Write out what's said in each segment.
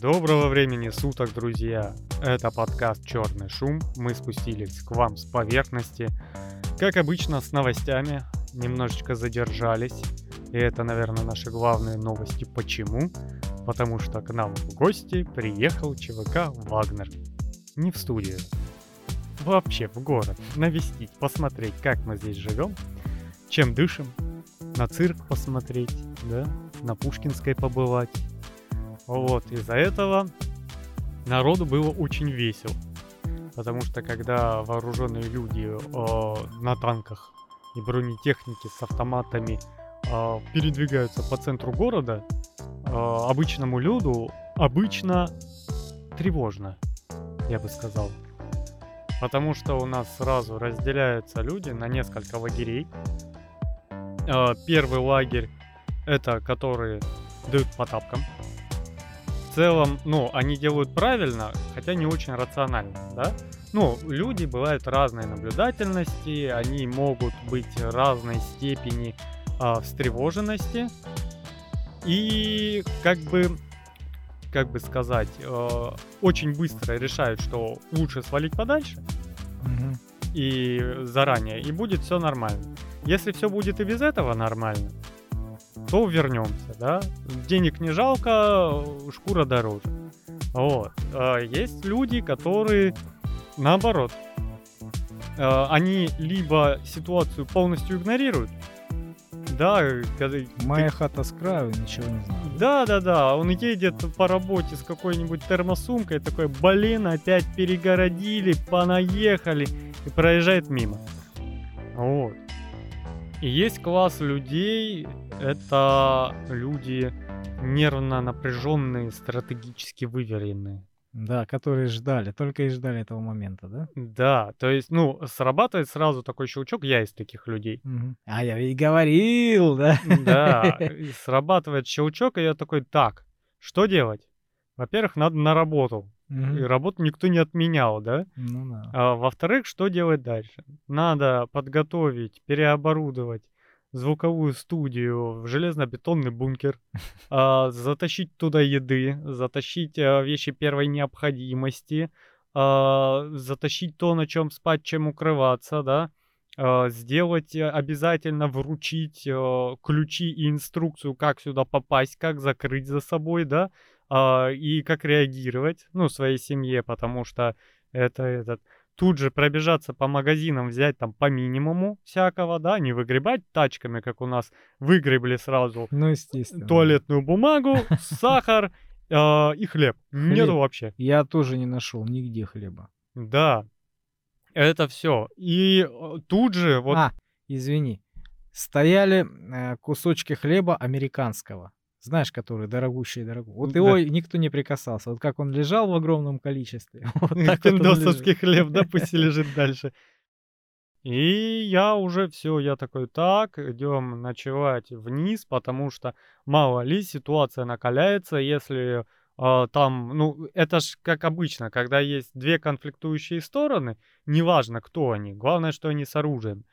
Доброго времени суток, друзья! Это подкаст «Черный шум». Мы спустились к вам с поверхности. Как обычно, с новостями. Немножечко задержались. И это, наверное, наши главные новости. Почему? Потому что к нам в гости приехал ЧВК «Вагнер». Не в студию. Вообще в город. Навестить, посмотреть, как мы здесь живем, чем дышим, на цирк посмотреть, да, на Пушкинской побывать. Вот, из-за этого народу было очень весело. Потому что когда вооруженные люди э, на танках и бронетехнике с автоматами э, передвигаются по центру города, э, обычному люду обычно тревожно, я бы сказал. Потому что у нас сразу разделяются люди на несколько лагерей. Э, первый лагерь это которые дают по тапкам. В целом, ну, они делают правильно, хотя не очень рационально, да? Ну, люди бывают разной наблюдательности, они могут быть разной степени э, встревоженности. И как бы, как бы сказать, э, очень быстро решают, что лучше свалить подальше. Мгм. И заранее, и будет все нормально. Если все будет и без этого нормально, то вернемся, да. Денег не жалко, шкура дороже. Вот. А Есть люди, которые наоборот. А, Они либо ситуацию полностью игнорируют, да, когда ты- Моя хата с краю, ничего не знаю. да, да, да, он едет по работе с какой-нибудь термосумкой, такой, блин, опять перегородили, понаехали, и проезжает мимо. Вот. И есть класс людей, это люди нервно напряженные, стратегически выверенные. Да, которые ждали, только и ждали этого момента, да? Да, то есть, ну, срабатывает сразу такой щелчок, я из таких людей. А я ведь говорил, да? Да, и срабатывает щелчок, и я такой, так, что делать? Во-первых, надо на работу. И Мгм. работу никто не отменял, да? Ну да. А, во-вторых, что делать дальше? Надо подготовить, переоборудовать звуковую студию в железно-бетонный бункер, а, затащить туда еды, затащить а, вещи первой необходимости, а, затащить то, на чем спать, чем укрываться, да, а, сделать э, обязательно вручить э, ключи и инструкцию, как сюда попасть, как закрыть за собой, да, а, и как реагировать, ну, своей семье, потому что это этот тут же пробежаться по магазинам, взять там по минимуму всякого, да, не выгребать тачками, как у нас выгребли сразу Ну, естественно. туалетную бумагу, сахар а, и хлеб. Нету Хлеб. вообще. Я тоже не нашел нигде хлеба. Да, это все. И э, тут же вот А, извини. Стояли э, кусочки хлеба американского. Знаешь, который дорогущий дорогой. Вот Да. его никто не прикасался. Вот как он лежал в огромном количестве. Вот так вот пиндосовский лежит. хлеб, да, пусть и лежит дальше. И я уже все, я такой, так, идем ночевать вниз, потому что мало ли ситуация накаляется, если а, там, ну, это ж как обычно, когда есть две конфликтующие стороны, неважно, кто они, главное, что они с оружием.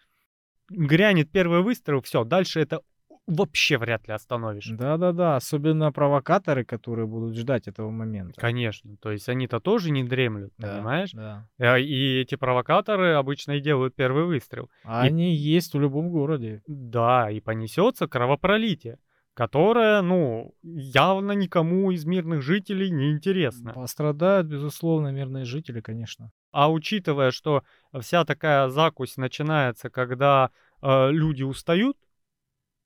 Грянет первый выстрел, все, дальше это вообще вряд ли остановишь. Да-да-да, особенно провокаторы, которые будут ждать этого момента. Конечно, то есть они-то тоже не дремлют, Да, понимаешь? Да. А, И эти провокаторы обычно и делают первый выстрел. А И- Они есть в любом городе. Да, и понесется кровопролитие, которое, ну, явно никому из мирных жителей не интересно. Пострадают, безусловно, мирные жители, конечно. А учитывая, что вся такая закусь начинается, когда э, люди устают,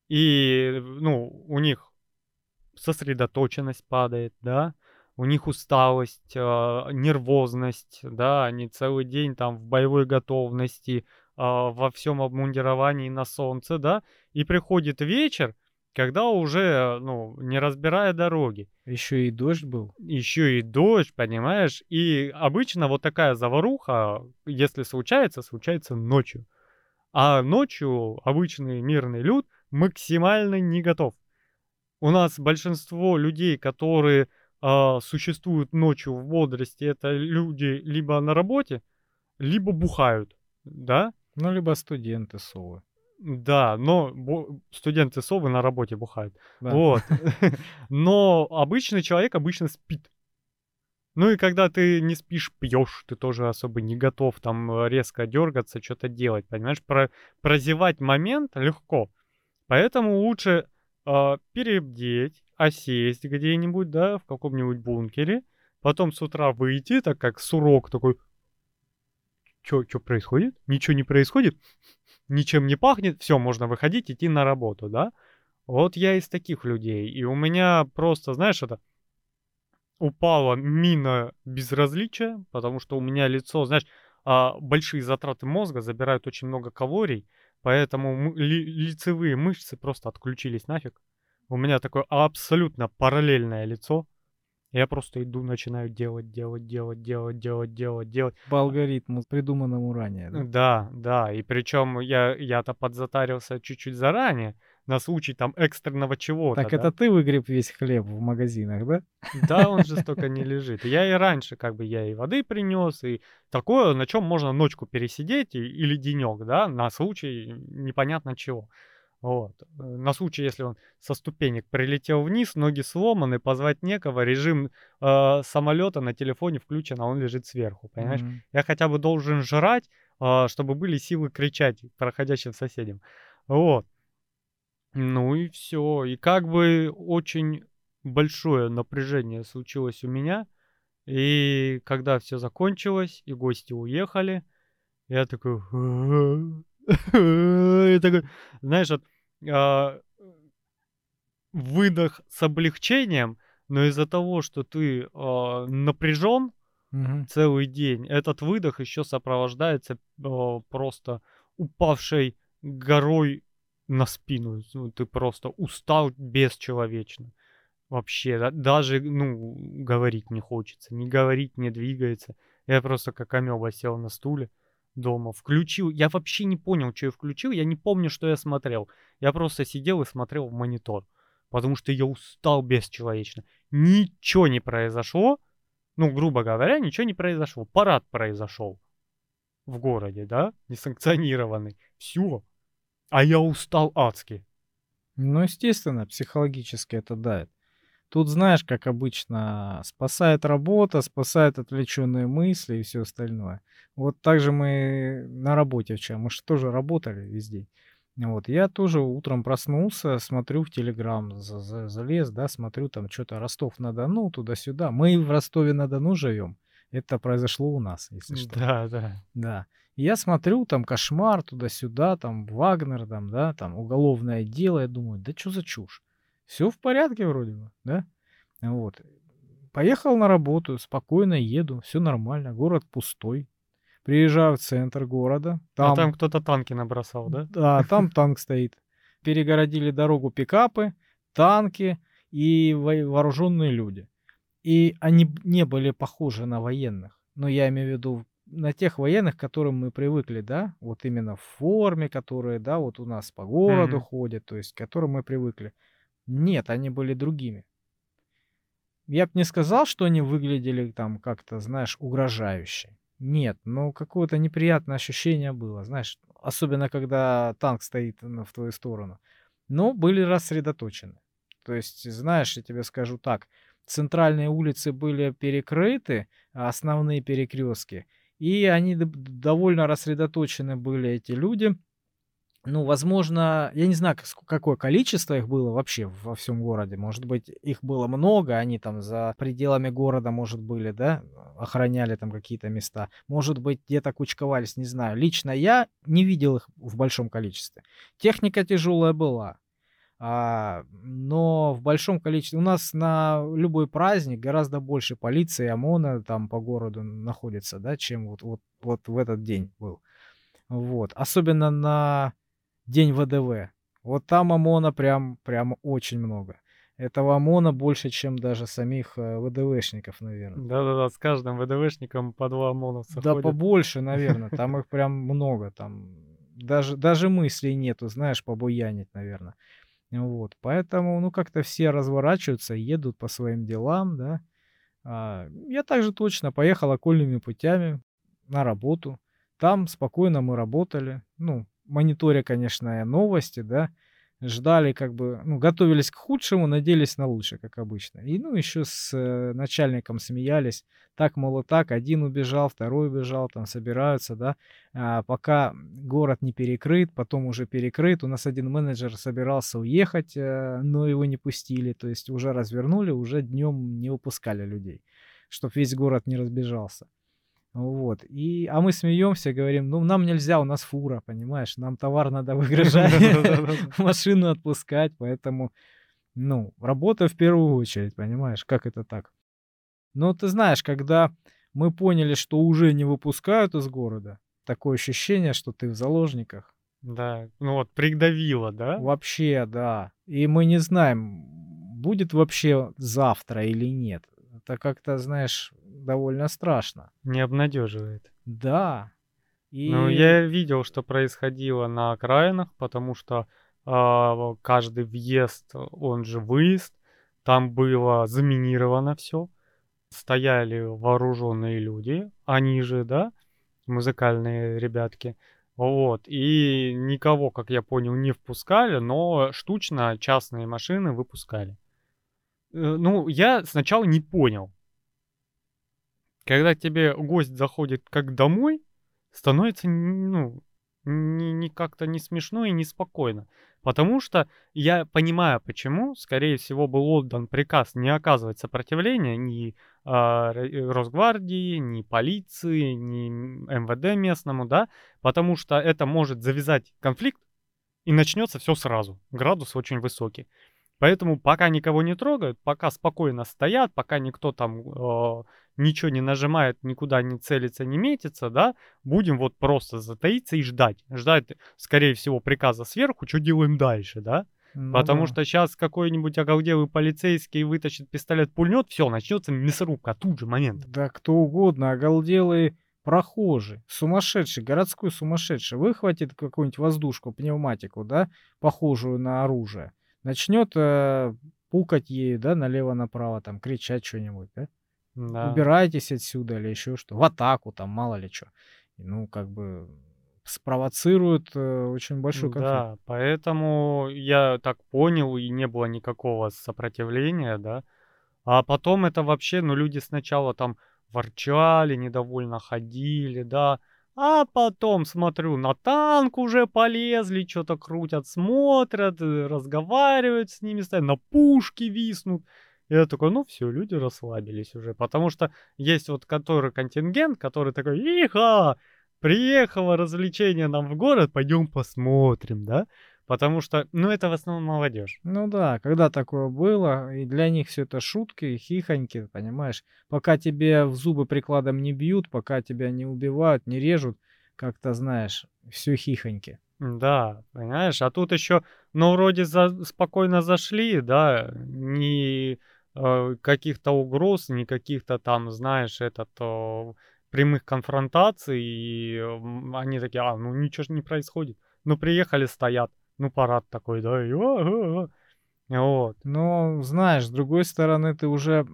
и, ну, у них сосредоточенность падает, да, у них усталость, э, нервозность, да, они целый день там в боевой готовности, э, во всем обмундировании на солнце, да, и приходит вечер, когда уже, ну, не разбирая дороги, Еще и дождь был. еще и дождь, понимаешь? И обычно вот такая заваруха, если случается, случается ночью. А ночью обычный мирный люд максимально не готов. У нас большинство людей, которые а, существуют ночью в бодрости, это люди либо на работе, либо бухают, да? Ну, либо студенты совы. Да, но студенты совы на работе бухают. Да. Вот. Но обычный человек обычно спит. Ну и когда ты не спишь, пьешь, ты тоже особо не готов там э, резко дергаться, что-то делать, понимаешь? Про, прозевать момент легко. Поэтому лучше э, перебдеть, осесть где-нибудь, да, в каком-нибудь бункере, потом с утра выйти, так как сурок такой, что происходит? Ничего не происходит? Ничем не пахнет? Все, можно выходить, идти на работу, да? Вот я из таких людей. И у меня просто, знаешь, это упала мина безразличия, потому что у меня лицо, знаешь, а, большие затраты мозга забирают очень много калорий, поэтому ли, лицевые мышцы просто отключились нафиг. У меня такое абсолютно параллельное лицо. Я просто иду, начинаю делать, делать, делать, делать, делать, делать, делать. По алгоритму, придуманному ранее. Да, да. да. И причем я, я-то подзатарился чуть-чуть заранее на случай там экстренного чего-то. Так да? это ты выгреб весь хлеб в магазинах, да? Да, он же столько не лежит. Я и раньше как бы я и воды принес, и такое, на чем можно ночку пересидеть и, или денек, да, на случай непонятно чего. Вот. На случай, если он со ступенек прилетел вниз, ноги сломаны, позвать некого, режим э, самолета на телефоне включен, а он лежит сверху, понимаешь? Mm-hmm. Я хотя бы должен жрать, э, чтобы были силы кричать проходящим соседям. Вот. Ну и все. И как бы очень большое напряжение случилось у меня. И когда все закончилось, и гости уехали, я такой... И такой, знаешь, вот, а, выдох с облегчением, но из-за того, что ты а, напряжен угу. целый день, этот выдох еще сопровождается а, просто упавшей горой на спину. Ну, ты просто устал бесчеловечно. Вообще, да, даже, ну, говорить не хочется. Не говорить, не двигается. Я просто как амеба сел на стуле дома, включил. Я вообще не понял, что я включил. Я не помню, что я смотрел. Я просто сидел и смотрел в монитор. Потому что я устал бесчеловечно. Ничего не произошло. Ну, грубо говоря, ничего не произошло. Парад произошел в городе, да, несанкционированный. Все. А я устал адски. Ну, естественно, психологически это дает. Тут, знаешь, как обычно, спасает работа, спасает отвлеченные мысли и все остальное. Вот так же мы на работе вчера, мы же тоже работали весь день. Вот, я тоже утром проснулся, смотрю в Телеграм, залез, да, смотрю там что-то Ростов-на-Дону, туда-сюда. Мы в Ростове-на-Дону живем. Это произошло у нас, если что. Да, да. Да. Я смотрю, там кошмар туда-сюда, там Вагнер, там, да, там уголовное дело. Я думаю, да что за чушь? Все в порядке вроде бы, да? Вот. Поехал на работу, спокойно еду, все нормально, город пустой. Приезжаю в центр города. А там, а там кто-то танки набросал, да? Да, там танк стоит. Перегородили дорогу пикапы, танки и вооруженные люди. И они не были похожи на военных. Но я имею в виду на тех военных, к которым мы привыкли, да, вот именно в форме, которые, да, вот у нас по городу mm-hmm. ходят, то есть к которым мы привыкли. Нет, они были другими. Я бы не сказал, что они выглядели там как-то, знаешь, угрожающе. Нет, но какое-то неприятное ощущение было, знаешь, особенно когда танк стоит в твою сторону. Но были рассредоточены. То есть, знаешь, я тебе скажу так, центральные улицы были перекрыты, а основные перекрестки, и они довольно рассредоточены были, эти люди. Ну, возможно, я не знаю, какое количество их было вообще во всем городе. Может быть, их было много, они там за пределами города, может, были, да, охраняли там какие-то места. Может быть, где-то кучковались, не знаю. Лично я не видел их в большом количестве. Техника тяжелая была. А, но в большом количестве у нас на любой праздник гораздо больше полиции ОМОНа там по городу находится, да, чем вот, вот, вот в этот день был. Вот. Особенно на день ВДВ. Вот там ОМОНа прям, прям очень много. Этого ОМОНа больше, чем даже самих э, ВДВшников, наверное. Да-да-да, с каждым ВДВшником по два ОМОНовца Да, ходят. побольше, наверное. Там их прям много. Там даже, даже мыслей нету, знаешь, побуянить, наверное. Вот, поэтому, ну, как-то все разворачиваются, едут по своим делам, да. А, я также точно поехал окольными путями на работу. Там спокойно мы работали, ну, мониторя, конечно, новости, да, ждали как бы, ну, готовились к худшему, надеялись на лучшее, как обычно. И, ну, еще с э, начальником смеялись. Так, мол, так, один убежал, второй убежал, там собираются, да. А, пока город не перекрыт, потом уже перекрыт. У нас один менеджер собирался уехать, э, но его не пустили. То есть уже развернули, уже днем не выпускали людей, чтобы весь город не разбежался. Вот. И, а мы смеемся, говорим, ну, нам нельзя, у нас фура, понимаешь, нам товар надо выгружать, машину отпускать, поэтому, ну, работа в первую очередь, понимаешь, как это так? Но ты знаешь, когда мы поняли, что уже не выпускают из города, такое ощущение, что ты в заложниках. Да, ну вот придавило, да? Вообще, да. И мы не знаем, будет вообще завтра или нет. Это как-то, знаешь, довольно страшно. Не обнадеживает. Да. И... Ну, я видел, что происходило на окраинах, потому что э, каждый въезд, он же выезд, там было заминировано все. Стояли вооруженные люди, они же, да, музыкальные ребятки. Вот, и никого, как я понял, не впускали, но штучно частные машины выпускали. Э, ну, я сначала не понял, когда тебе гость заходит как домой, становится, ну, не, не как-то не смешно и не спокойно. Потому что я понимаю, почему, скорее всего, был отдан приказ не оказывать сопротивления ни э, Росгвардии, ни полиции, ни МВД местному, да, потому что это может завязать конфликт, и начнется все сразу. Градус очень высокий. Поэтому пока никого не трогают, пока спокойно стоят, пока никто там э, ничего не нажимает, никуда не целится, не метится, да, будем вот просто затаиться и ждать. Ждать, скорее всего, приказа сверху, что делаем дальше, да. Ну, Потому да. что сейчас какой-нибудь оголделый полицейский вытащит пистолет, пульнет, все, начнется мясорубка, тут же момент. Да кто угодно, оголделый прохожий, сумасшедший, городской сумасшедший, выхватит какую-нибудь воздушку, пневматику, да, похожую на оружие, начнет э, пукать ею, да, налево-направо, там, кричать что-нибудь, да? Да. Убирайтесь отсюда или еще что. В атаку там, мало ли что. Ну, как бы спровоцирует э, очень большой конфликт. Да, поэтому я так понял, и не было никакого сопротивления, да. А потом это вообще, ну, люди сначала там ворчали, недовольно ходили, да. А потом, смотрю, на танк уже полезли, что-то крутят, смотрят, э, разговаривают с ними, стоят, на пушки виснут. Я такой, ну все, люди расслабились уже. Потому что есть вот который контингент, который такой, иха, приехало развлечение нам в город, пойдем посмотрим, да? Потому что, ну, это в основном молодежь. Ну да, когда такое было, и для них все это шутки, хихоньки, понимаешь? Пока тебе в зубы прикладом не бьют, пока тебя не убивают, не режут, как-то, знаешь, все хихоньки. Да, понимаешь, а тут еще, ну, вроде за, спокойно зашли, да, ни э, каких-то угроз, ни каких-то там, знаешь, этот... Э, прямых конфронтаций, и они такие, а, ну ничего же не происходит. Ну, приехали, стоят ну, парад такой, да, и вот. Но, знаешь, с другой стороны, ты уже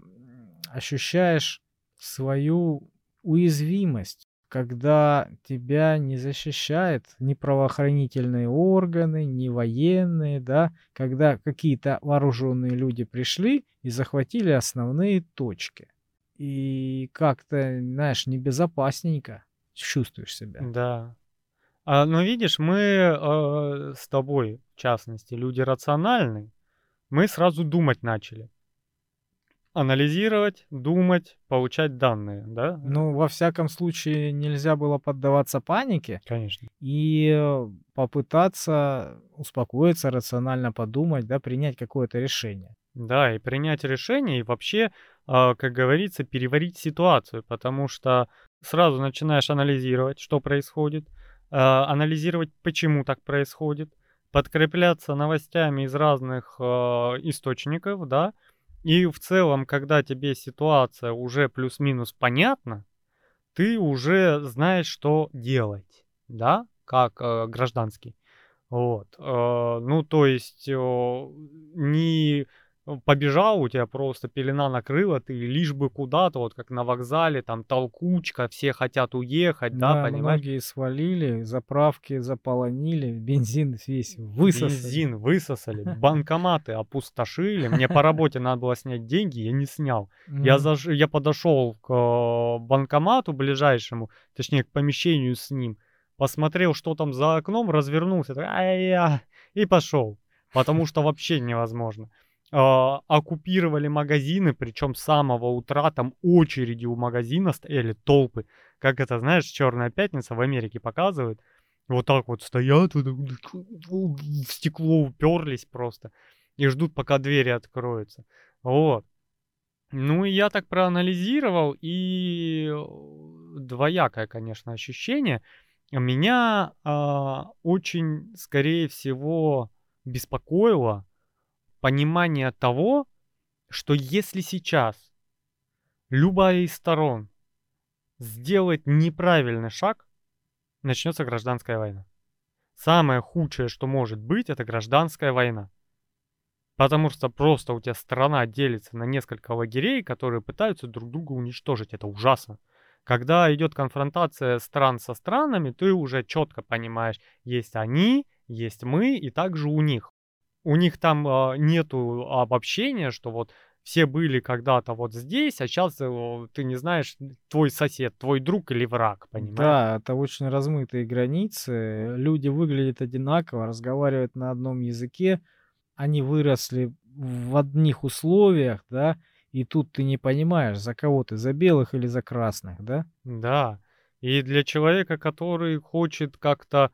ощущаешь свою уязвимость, когда тебя не защищают ни правоохранительные органы, ни военные, да, когда какие-то вооруженные люди пришли и захватили основные точки. И как-то, знаешь, небезопасненько чувствуешь себя. Да. А, но видишь, мы э, с тобой, в частности, люди рациональные, мы сразу думать начали. Анализировать, думать, получать данные, да? Ну, во всяком случае, нельзя было поддаваться панике. Конечно. И э, попытаться успокоиться, рационально подумать, да, принять какое-то решение. Да, и принять решение, и вообще, э, как говорится, переварить ситуацию, потому что сразу начинаешь анализировать, что происходит, анализировать, почему так происходит, подкрепляться новостями из разных э, источников, да, и в целом, когда тебе ситуация уже плюс-минус понятна, ты уже знаешь, что делать, да, как э, гражданский. Вот. Э, ну, то есть э, не побежал, у тебя просто пелена накрыла, ты лишь бы куда-то, вот как на вокзале, там толкучка, все хотят уехать, да, Да, понимаешь? многие свалили, заправки заполонили, бензин весь высосали. Бензин высосали, банкоматы опустошили. Мне по работе надо было снять деньги, я не снял. Я, заш... я подошел к э, банкомату ближайшему, точнее к помещению с ним, посмотрел, что там за окном, развернулся, и пошел. Потому что вообще невозможно. А, оккупировали магазины, причем с самого утра там очереди у магазина стояли, толпы. Как это, знаешь, Черная пятница в Америке показывают. Вот так вот стоят, в стекло уперлись просто и ждут, пока двери откроются. Вот. Ну, и я так проанализировал, и э, двоякое, конечно, ощущение. Меня а, очень, скорее всего, беспокоило понимание того, что если сейчас любая из сторон сделает неправильный шаг, начнется гражданская война. Самое худшее, что может быть, это гражданская война. Потому что просто у тебя страна делится на несколько лагерей, которые пытаются друг друга уничтожить. Это ужасно. Когда идет конфронтация стран со странами, ты уже четко понимаешь, есть они, есть мы, и также у них. У них там э, нету обобщения, что вот все были когда-то вот здесь, а сейчас э, ты не знаешь, твой сосед, твой друг или враг, понимаешь? Да, это очень размытые границы. Люди выглядят одинаково, разговаривают на одном языке. Они выросли в одних условиях, да, и тут ты не понимаешь, за кого ты, за белых или за красных, да? Да. И для человека, который хочет как-то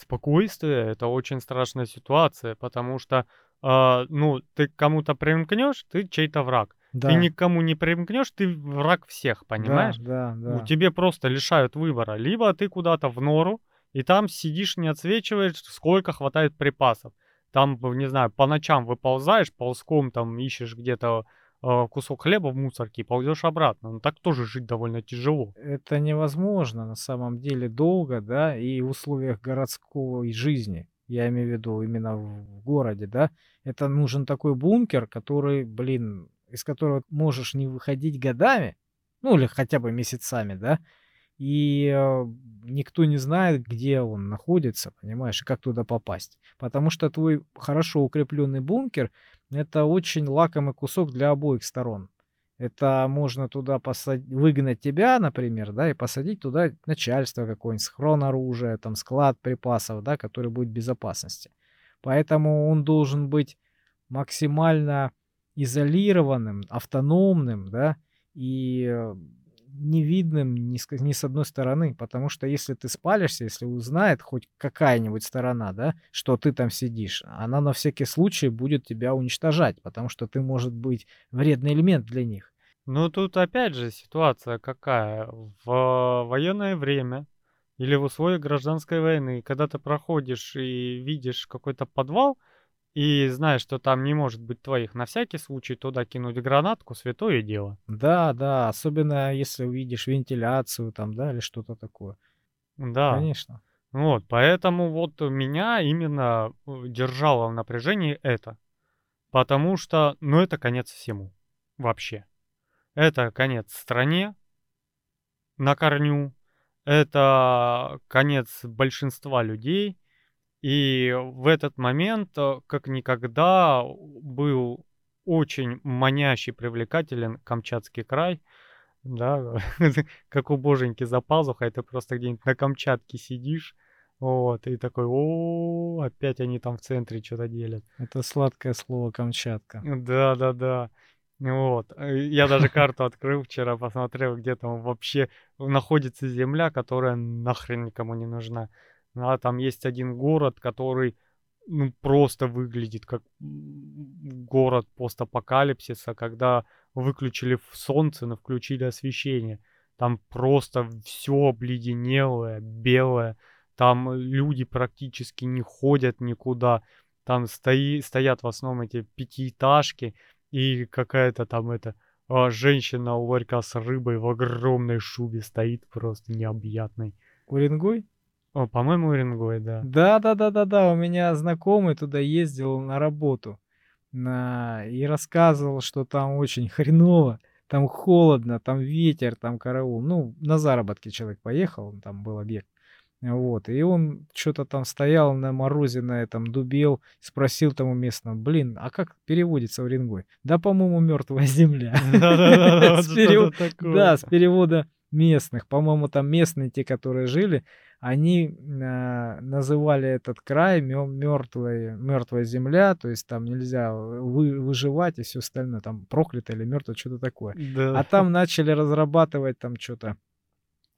спокойствия, это очень страшная ситуация, потому что, а, ну, ты кому-то примкнешь, ты чей-то враг. Ты Да, никому не примкнешь, ты враг всех, да, понимаешь? да, Ну, да. тебе просто лишают выбора. Либо ты куда-то в нору, и там сидишь, не отсвечиваешь, сколько хватает припасов. Там, не знаю, по ночам выползаешь, ползком там ищешь где-то э, кусок хлеба в мусорке и ползешь обратно. Ну так тоже жить довольно тяжело. Это невозможно на самом деле долго, да, и в условиях городской жизни. Я имею в виду именно в городе, да. Это нужен такой бункер, который, блин, из которого можешь не выходить годами, ну или хотя бы месяцами, да, и э, никто не знает, где он находится, понимаешь, и как туда попасть. Потому что твой хорошо укрепленный бункер это очень лакомый кусок для обоих сторон. Это можно туда посадить, выгнать тебя, например, да, и посадить туда начальство какое-нибудь, схрон оружия, там склад припасов, да, который будет в безопасности. Поэтому он должен быть максимально изолированным, автономным, да, и э, невидным ни с, ни с одной стороны, потому что если ты спалишься, если узнает хоть какая-нибудь сторона, да, что ты там сидишь, она на всякий случай будет тебя уничтожать, потому что ты, может быть, вредный элемент для них. Ну тут опять же ситуация какая. В военное время или в условиях гражданской войны, когда ты проходишь и видишь какой-то подвал, и знаешь, что там не может быть твоих, на всякий случай туда кинуть гранатку, святое дело. Да, да, особенно если увидишь вентиляцию там, да, или что-то такое. Да. Конечно. Вот, поэтому вот меня именно э, держало в напряжении это. Потому что, ну, это конец всему. Вообще. Это конец стране на корню. Это конец большинства людей. И в этот момент, э, как никогда, был очень манящий, привлекателен Камчатский край. Да, как у боженьки за пазухой, ты просто где-нибудь на Камчатке сидишь, вот, и такой, о, опять они там в центре что-то делят. Это сладкое слово Камчатка. Да, да, да. Вот. э, Я даже карту открыл вчера, посмотрел, где там вообще находится земля, которая нахрен никому не нужна. А там есть один город, который ну, просто выглядит как город постапокалипсиса, когда выключили солнце, но включили освещение. Там просто все обледенелое, белое. Там люди практически не ходят никуда. Там стои, стоят в основном эти пятиэтажки и какая-то там эта а, женщина у ларька с рыбой в огромной шубе стоит просто необъятной. Уренгой? О, по-моему, Уренгой, да. Да, да, да, да, да. У меня знакомый туда ездил на работу. на... и рассказывал, что там очень хреново, там холодно, там ветер, там караул. Ну, на заработки человек поехал, там был объект. Вот, и он что-то там стоял на морозе на этом, дубел, спросил тому местного, блин, а как переводится в Уренгой? Да, по-моему, мертвая земля. Да, с перевода местных. По-моему, там местные, те, которые жили, они э, называли этот край мертвая, мертвая земля, то есть там нельзя вы, выживать и все остальное, там проклято или мертвое, что-то такое. Да. А там начали разрабатывать там что-то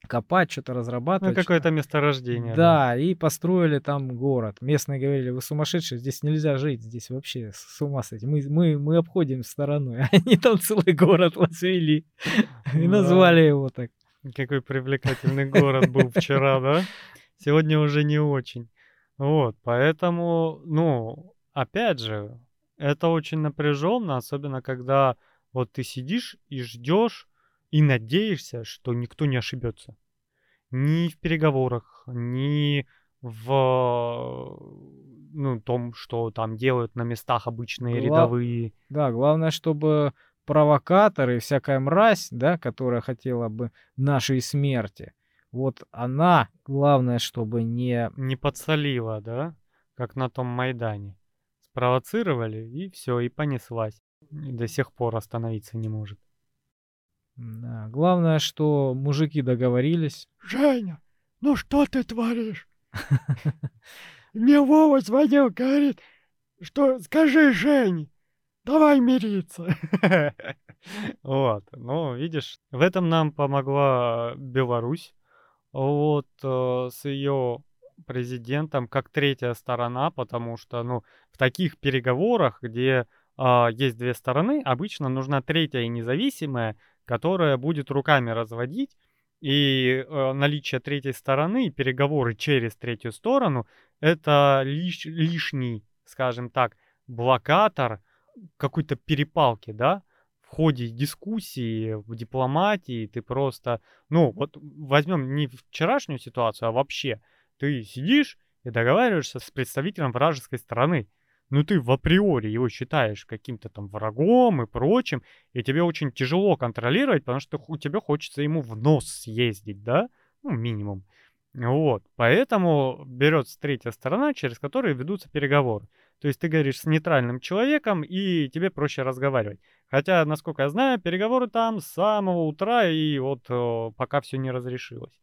копать, что-то разрабатывать. Ну, какое-то месторождение. Да, да, и построили там город. Местные говорили, вы сумасшедшие, здесь нельзя жить, здесь вообще с ума сойти. Мы, мы, мы обходим стороной. Они там целый город возвели и назвали его так. Какой привлекательный город был вчера, да? Сегодня уже не очень. Вот, поэтому, ну, опять же, это очень напряженно, особенно когда вот ты сидишь и ждешь, и надеешься, что никто не ошибется. Ни в переговорах, ни в ну, том, что там делают на местах обычные Гла... рядовые. Да, главное, чтобы провокаторы, всякая мразь, да, которая хотела бы нашей смерти, вот она, главное, чтобы не... Не подсолила, да, как на том Майдане. Спровоцировали, и все, и понеслась. И до сих пор остановиться не может. Да. Главное, что мужики договорились. Женя, ну что ты творишь? Мне Вова звонил, говорит, что скажи Жене, давай мириться. Вот, ну, видишь, в этом нам помогла Беларусь. Вот э, с ее президентом как третья сторона, потому что, ну, в таких переговорах, где э, есть две стороны, обычно нужна третья и независимая, которая будет руками разводить, и э, наличие третьей стороны и переговоры через третью сторону это лиш, лишний, скажем так, блокатор какой-то перепалки, да, в ходе дискуссии, в дипломатии ты просто, ну, вот возьмем не вчерашнюю ситуацию, а вообще, ты сидишь и договариваешься с представителем вражеской стороны, ну ты в априори его считаешь каким-то там врагом и прочим, и тебе очень тяжело контролировать, потому что у тебя хочется ему в нос съездить, да? Ну, минимум. Вот, поэтому берется третья сторона, через которую ведутся переговоры. То есть ты говоришь с нейтральным человеком, и тебе проще разговаривать. Хотя, насколько я знаю, переговоры там с самого утра, и вот пока все не разрешилось.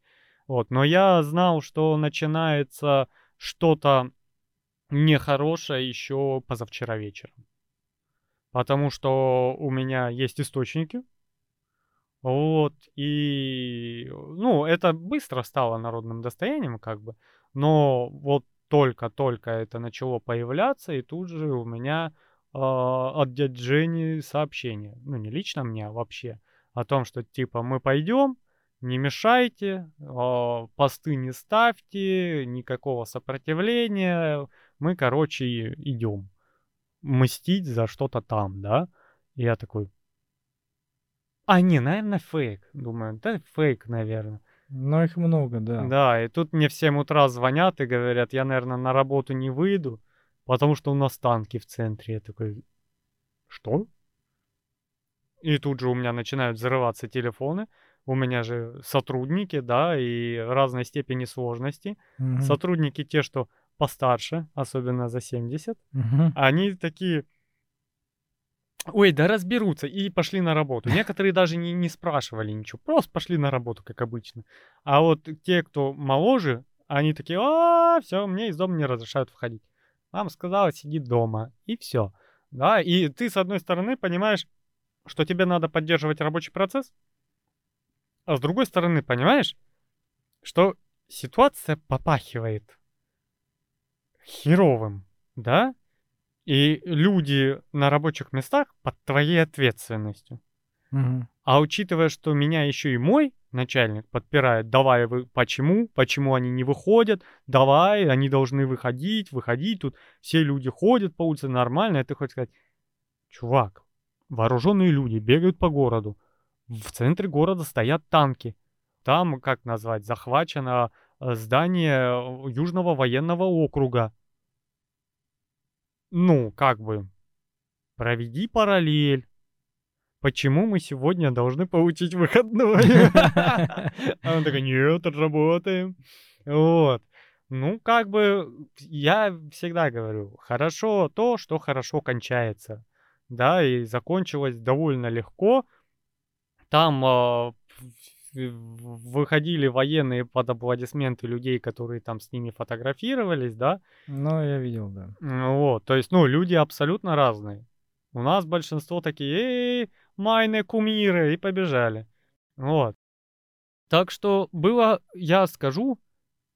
Вот, но я знал, что начинается что-то нехорошее еще позавчера вечером. Потому что у меня есть источники. Вот, и, ну, это быстро стало народным достоянием, как бы. Но вот только-только это начало появляться, и тут же у меня э, от дяди Жени сообщение. Ну, не лично мне, а вообще. О том, что, типа, мы пойдем, не мешайте, э, посты не ставьте, никакого сопротивления, мы, короче, идем мстить за что-то там, да? И я такой, а, не, наверное, фейк. Думаю, да, фейк, наверное. Но их много, да. Да, и тут мне в 7 утра звонят и говорят, я, наверное, на работу не выйду, потому что у нас танки в центре. Я такой, что? И тут же у меня начинают взрываться телефоны. У меня же сотрудники, да, и разной степени сложности. Угу. Сотрудники те, что постарше, особенно за 70, угу. они такие, ой, да разберутся, и пошли на работу. Некоторые даже не, не спрашивали ничего, просто пошли на работу, как обычно. А вот те, кто моложе, они такие, а, все, мне из дома не разрешают входить. Мама сказала, сиди дома, и все. Да, и ты, с одной стороны, понимаешь, что тебе надо поддерживать рабочий процесс, а с другой стороны, понимаешь, что ситуация попахивает херовым, да? И люди на рабочих местах под твоей ответственностью. Угу. А учитывая, что меня еще и мой начальник подпирает, давай вы, почему, почему они не выходят, давай, они должны выходить, выходить, тут все люди ходят по улице нормально, ты хочешь сказать, чувак, вооруженные люди бегают по городу, в центре города стоят танки, там, как назвать, захвачено э, здание э, Южного военного округа, ну, как бы, проведи параллель. Почему мы сегодня должны получить выходной? А он такой, нет, отработаем. Вот. Ну, как бы, я всегда говорю, хорошо то, что хорошо кончается. Да, и закончилось довольно легко. Там э, выходили военные под аплодисменты людей, которые там с ними фотографировались, да. Ну, я видел, да. Вот, то есть, ну, люди абсолютно разные. У нас большинство такие, эй, майны кумиры, и побежали. Вот. Так что было, я скажу,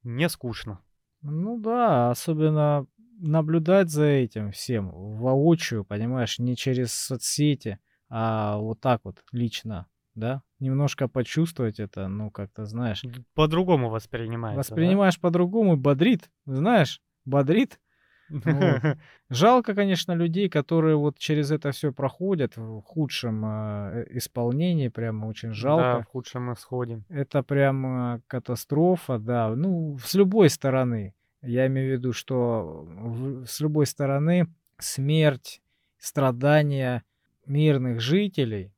не скучно. Ну да, особенно наблюдать за этим всем воочию, понимаешь, не через соцсети, а вот так вот лично, да? Немножко почувствовать это, ну как-то, знаешь. По-другому воспринимается. Воспринимаешь да? по-другому, бодрит, знаешь, бодрит. Вот. Жалко, конечно, людей, которые вот через это все проходят в худшем э, исполнении, прямо очень жалко. Да, в худшем исходе. Это прям катастрофа, да. Ну, с любой стороны. Я имею в виду, что в, с любой стороны смерть, страдания мирных жителей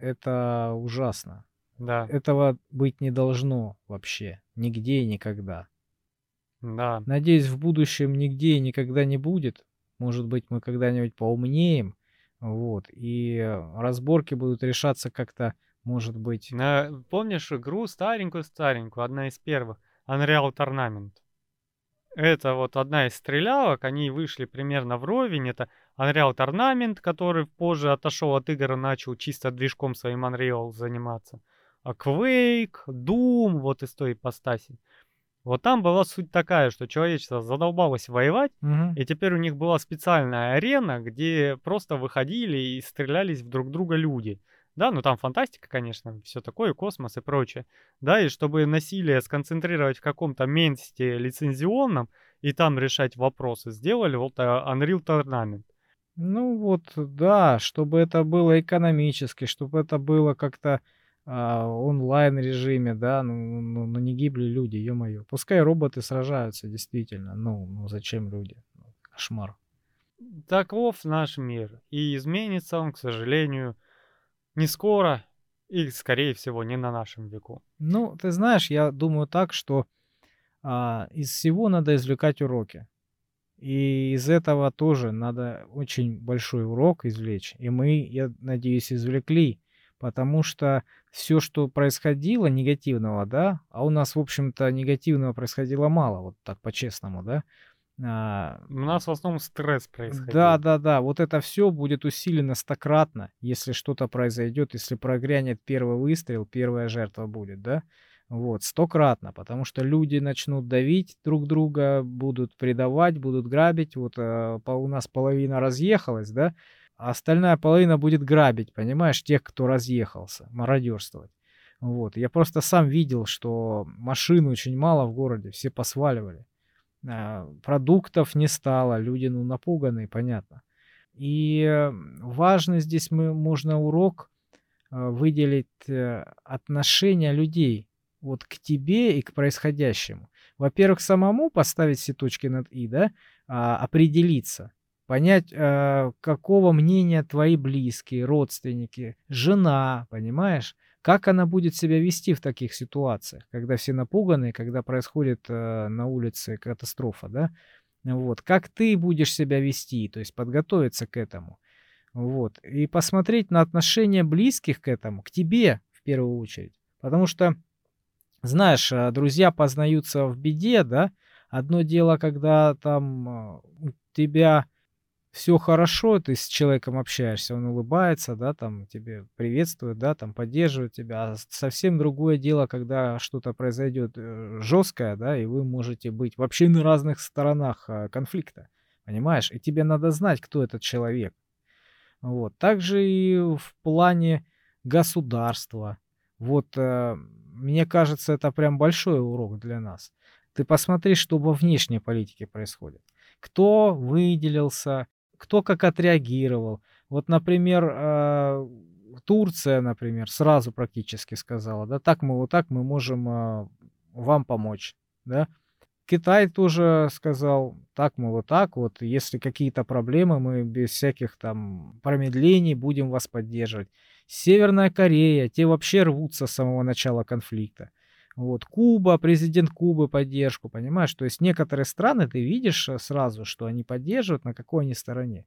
это ужасно. Да. Этого быть не должно вообще. Нигде и никогда. Да. Надеюсь, в будущем нигде и никогда не будет. Может быть, мы когда-нибудь поумнеем. Вот. И разборки будут решаться как-то, может быть. На, помнишь игру старенькую-старенькую, одна из первых, Unreal Tournament? Это вот одна из стрелялок, они вышли примерно вровень. Это Unreal Tournament, который позже отошел от игр и начал чисто движком своим Unreal заниматься. А Quake, Doom, вот из той ипостаси. Вот там была суть такая, что человечество задолбалось воевать, угу. и теперь у них была специальная арена, где просто выходили и стрелялись в друг друга люди. Да, ну там фантастика, конечно, все такое, космос и прочее. Да, и чтобы насилие сконцентрировать в каком-то месте лицензионном и там решать вопросы, сделали вот э, Unreal Tournament. Ну вот, да, чтобы это было экономически, чтобы это было как-то а, онлайн режиме, да, ну, ну, ну не гибли люди, ё-моё. Пускай роботы сражаются, действительно. Ну, ну зачем люди? Ну, кошмар. Таков наш мир. И изменится он, к сожалению, не скоро и, скорее всего, не на нашем веку. Ну, ты знаешь, я думаю так, что а, из всего надо извлекать уроки. И из этого тоже надо очень большой урок извлечь. И мы, я надеюсь, извлекли потому что все, что происходило негативного, да, а у нас, в общем-то, негативного происходило мало, вот так по-честному, да. А, у нас в основном стресс происходит. Да, да, да. Вот это все будет усилено стократно, если что-то произойдет, если прогрянет первый выстрел, первая жертва будет, да. Вот, стократно, потому что люди начнут давить друг друга, будут предавать, будут грабить. Вот э, по, у нас половина разъехалась, да, а остальная половина будет грабить, понимаешь, тех, кто разъехался, мародерствовать. Вот. Я просто сам видел, что машин очень мало в городе, все посваливали. А, продуктов не стало, люди ну, напуганные, понятно. И важно здесь мы, можно урок а, выделить э, отношение людей вот к тебе и к происходящему. Во-первых, самому поставить все точки над «и», да, а, определиться – понять, э, какого мнения твои близкие, родственники, жена, понимаешь? Как она будет себя вести в таких ситуациях, когда все напуганы, когда происходит э, на улице катастрофа, да? Вот. Как ты будешь себя вести, то есть подготовиться к этому. Вот. И посмотреть на отношения близких к этому, к тебе в первую очередь. Потому что, знаешь, э, друзья познаются в беде, да? Одно дело, когда там э, у тебя все хорошо, ты с человеком общаешься, он улыбается, да, там тебе приветствует, да, там поддерживает тебя. А совсем другое дело, когда что-то произойдет э, жесткое, да, и вы можете быть вообще на разных сторонах конфликта, понимаешь? И тебе надо знать, кто этот человек. Вот. Также и в плане государства. Вот, мне кажется, это прям большой урок для нас. Ты посмотри, что во внешней политике происходит. Кто выделился, кто как отреагировал. Вот, например, э, Турция, например, сразу практически сказала, да, так мы вот так мы можем э, вам помочь, да. Китай тоже сказал, так, мол, вот так вот, если какие-то проблемы, мы без всяких там промедлений будем вас поддерживать. Северная Корея, те вообще рвутся с самого начала конфликта. Вот, Куба, президент Кубы поддержку, понимаешь? То есть некоторые страны ты видишь э, сразу, что они поддерживают, на какой они стороне.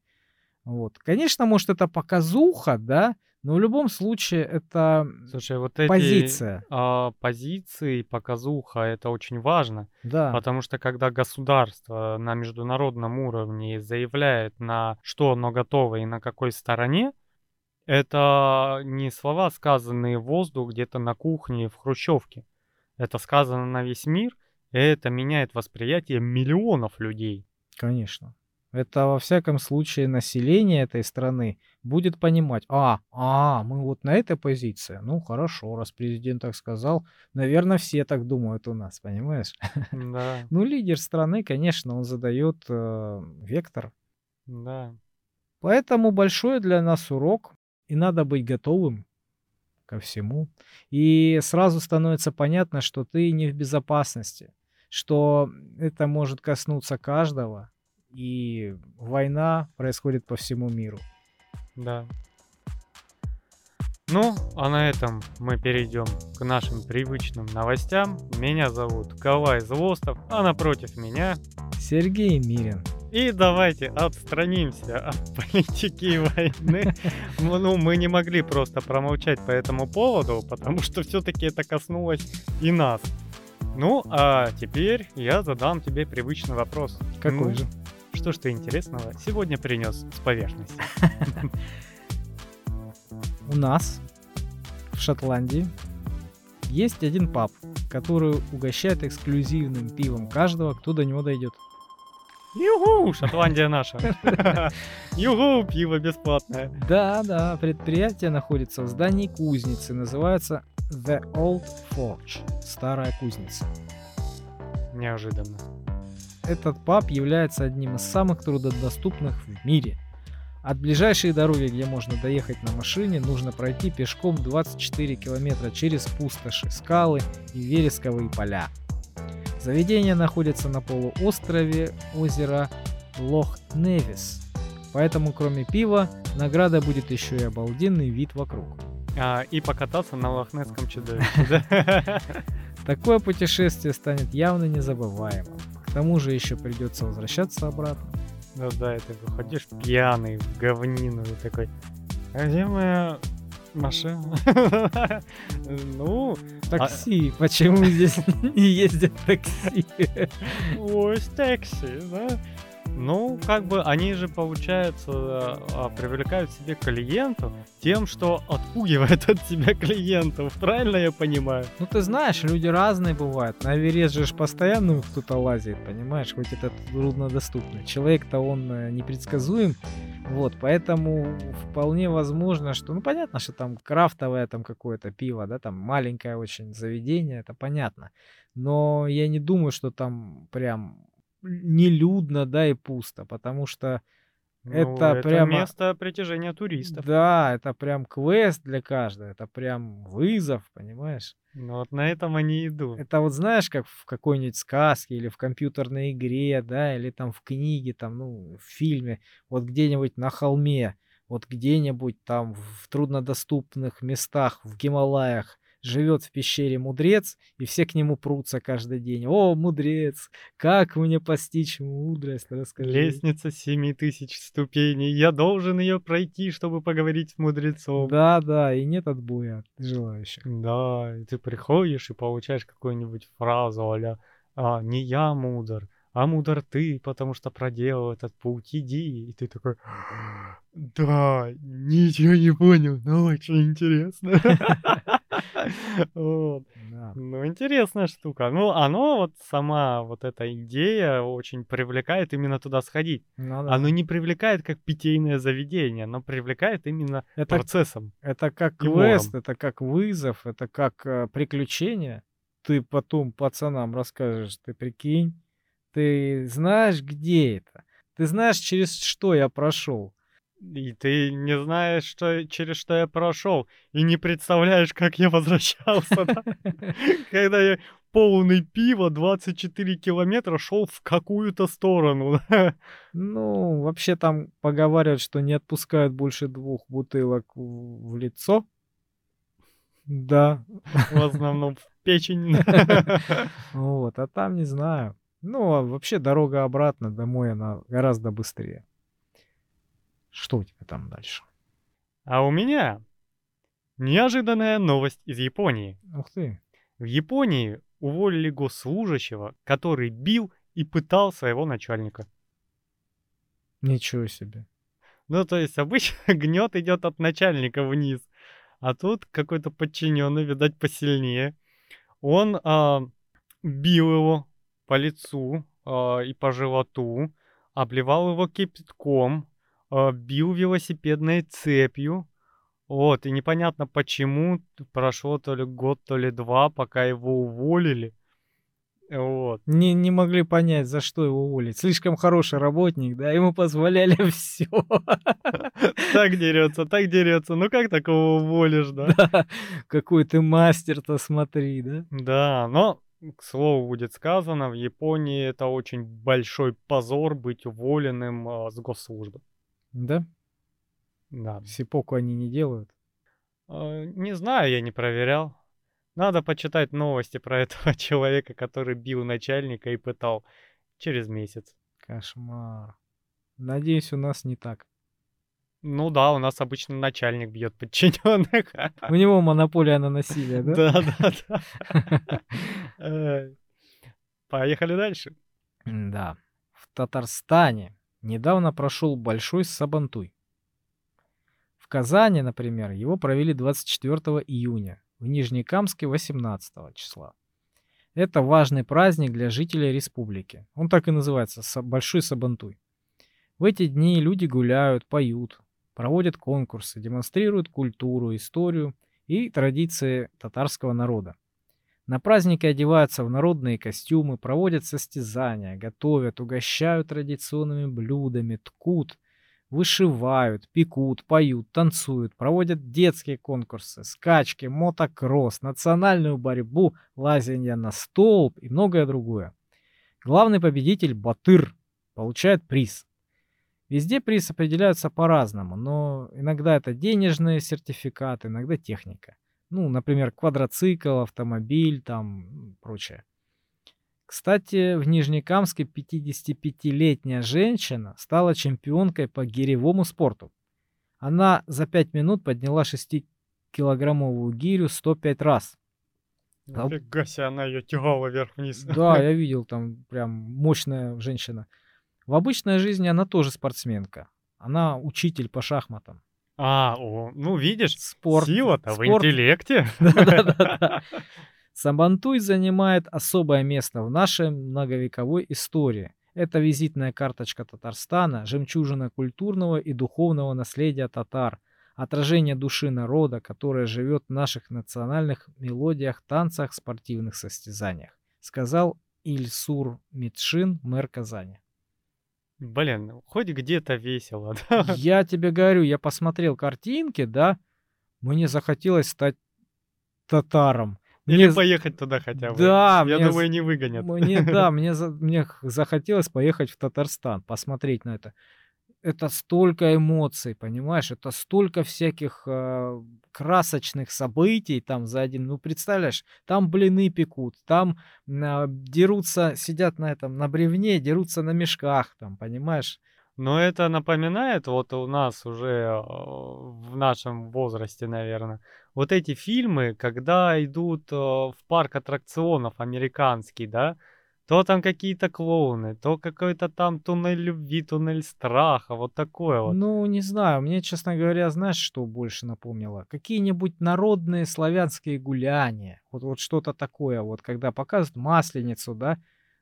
Вот. Конечно, может, это показуха, да, но в любом случае это Слушай, вот эти позиция. а, позиции, показуха, это очень важно, Да, потому что когда государство на международном уровне заявляет, на что оно готово и на какой стороне, это не слова, сказанные в воздух где-то на кухне в Хрущевке. Это сказано на весь мир, и это меняет восприятие миллионов людей. конечно. Это во всяком случае население этой страны будет понимать, а, а, мы вот на этой позиции. Ну, хорошо, раз президент так сказал, наверное, все так думают у нас, понимаешь? Да, Ну, лидер страны, конечно, он задает э, вектор. да. Поэтому большой для нас урок, и надо быть готовым ко всему. И сразу становится понятно, что ты не в безопасности, что это может коснуться каждого, и война происходит по всему миру. Да. Ну, а на этом мы перейдем к нашим привычным новостям. Меня зовут Калай Злостов, а напротив меня... Сергей Мирин. И давайте отстранимся от политики и войны. Ну, ну, мы не могли просто промолчать по этому поводу, потому что все-таки это коснулось и нас. Ну, а теперь я задам тебе привычный вопрос. Какой Ну, же? Что ж ты интересного сегодня принес с поверхности? У нас в Шотландии есть один паб, который угощает эксклюзивным пивом каждого, кто до него дойдет. Югу, Шотландия наша. Югу, пиво бесплатное. Да, да, предприятие находится в здании кузницы, называется The Old Forge, старая кузница. Неожиданно. Этот паб является одним из самых труднодоступных в мире. От ближайшей дороги, где можно доехать на машине, нужно пройти пешком 24 километра через пустоши, скалы и вересковые поля. Заведение находится на полуострове озера Лох-Невис. Поэтому кроме пива, награда будет еще и обалденный вид вокруг. А, и покататься на лохнесском чудовище, да? Такое путешествие станет явно незабываемым. К тому же еще придется возвращаться обратно. Ну да, и ты выходишь пьяный в говнину и такой, а где моя машина? Ну, Такси. Почему здесь не ездят такси? ой, такси, да? Ну, как бы они же, получается, а, привлекают себе клиентов тем, что отпугивает от себя клиентов. Правильно я понимаю? Ну ты знаешь, люди разные бывают. На Эверест же постоянно кто-то лазит, понимаешь? Хоть это труднодоступно. Человек-то он э, непредсказуем. Вот, поэтому вполне возможно, что, ну понятно, что там крафтовое там какое-то пиво, да, там маленькое очень заведение, это понятно. Но я не думаю, что там прям нелюдно, да, и пусто, потому что Ну, Это прямо- место притяжения туристов. Да, это прям квест для каждого, это прям вызов, понимаешь? Ну вот на этом они идут. Это вот знаешь, как в какой-нибудь сказке или в компьютерной игре, да, или там в книге, там, ну, в фильме, вот где-нибудь на холме, вот где-нибудь там в труднодоступных местах, в Гималаях живет в пещере мудрец, и все к нему прутся каждый день. О, мудрец, как мне постичь мудрость, расскажи. Лестница семи тысяч ступеней. Я должен ее пройти, чтобы поговорить с мудрецом. Да, да, и нет отбоя от желающих. Да, и ты приходишь и получаешь какую-нибудь фразу а а, «Не я мудр, а мудр ты, потому что проделал этот путь, иди». И ты такой «Да, ничего не понял, но очень интересно». Вот. Да. Ну, интересная штука. Ну, оно вот сама вот эта идея очень привлекает именно туда сходить. Ну да. Оно не привлекает как питейное заведение, но привлекает именно Это процессом. Это как квест, это как вызов, это как э, приключение. Ты потом пацанам расскажешь, ты прикинь, ты знаешь, где это, ты знаешь, через что я прошел. И ты не знаешь, что, через что я прошел, и не представляешь, как я возвращался, да? когда я полный пива 24 километра шел в какую-то сторону. Ну, вообще там поговаривают, что не отпускают больше двух бутылок в в лицо. Да. В основном в печень. Вот, а там не знаю. Ну, а вообще дорога обратно домой, она гораздо быстрее. Что у тебя там дальше? А у меня неожиданная новость из Японии. Ух ты. В Японии уволили госслужащего, который бил и пытал своего начальника. Ничего себе. Ну, то есть обычно гнет идет от начальника вниз, а тут какой-то подчиненный, видать, посильнее. Он а, бил его по лицу а, и по животу, обливал его кипятком, бил велосипедной цепью. Вот, и непонятно почему, прошло то ли год, то ли два, пока его уволили. Вот. Не, не могли понять, за что его уволить. Слишком хороший работник, да, ему позволяли все. Так дерется, так дерется. Ну как такого уволишь, да? Да, какой ты мастер-то, смотри, да? Да, но, к слову, будет сказано, в Японии это очень большой позор быть уволенным а, с госслужбы. Да? Да. Сипоку они не делают. А, Не знаю, я не проверял. Надо почитать новости про этого человека, который бил начальника и пытал через месяц. Кошмар. Надеюсь, у нас не так. Ну да, у нас обычно начальник бьет подчиненных. У него монополия на насилие, да? Да, да, да. Поехали дальше. Да. В Татарстане недавно прошел большой Сабантуй. В Казани, например, его провели 24 июня, в Нижнекамске 18 числа. Это важный праздник для жителей республики. Он так и называется Большой Сабантуй. В эти дни люди гуляют, поют, проводят конкурсы, демонстрируют культуру, историю и традиции татарского народа. На празднике одеваются в народные костюмы, проводят состязания, готовят, угощают традиционными блюдами, ткут, вышивают, пекут, поют, танцуют, проводят детские конкурсы, скачки, мотокросс, национальную борьбу, лазанье на столб и многое другое. Главный победитель Батыр получает приз. Везде приз определяются по-разному, но иногда это денежные сертификаты, иногда техника. Ну, например, квадроцикл, автомобиль, там, прочее. Кстати, в Нижнекамске 55-летняя женщина стала чемпионкой по гиревому спорту. Она за 5 минут подняла 6-килограммовую гирю 105 раз. А- Нифига себе, она ее тягала вверх-вниз. Да, я видел, там прям мощная женщина. В обычной жизни она тоже спортсменка. Она учитель по шахматам. А, о, ну видишь, Спорт. сила-то в интеллекте. Да-да-да. Сабантуй занимает особое место в нашей многовековой истории. Это визитная карточка Татарстана, жемчужина культурного и духовного наследия татар, отражение души народа, которое живет в наших национальных мелодиях, танцах, спортивных состязаниях, сказал Ильсур Митшин, мэр Казани. Блин, хоть где-то весело, да? Я тебе говорю, я посмотрел картинки, да, мне захотелось стать татаром. Или Мне, поехать туда хотя бы. Да, Я мне думаю, не выгонят. мне, да, мне, за- мне захотелось поехать в Татарстан, посмотреть на это. Это столько эмоций, понимаешь? Это столько всяких э, красочных событий там за один. Ну, представляешь, там блины пекут, там а, дерутся, сидят на этом, на бревне, дерутся на мешках, там, понимаешь? Но это напоминает, вот у нас уже э, в нашем возрасте, наверное, вот эти фильмы, когда идут э, в парк аттракционов американский, да, то там какие-то клоуны, то какой-то там туннель любви, туннель страха, вот такое вот. Ну, не знаю, мне, честно говоря, знаешь, что больше напомнило? Какие-нибудь народные славянские гуляния. Вот, вот что-то такое, вот когда показывают Масленицу, да?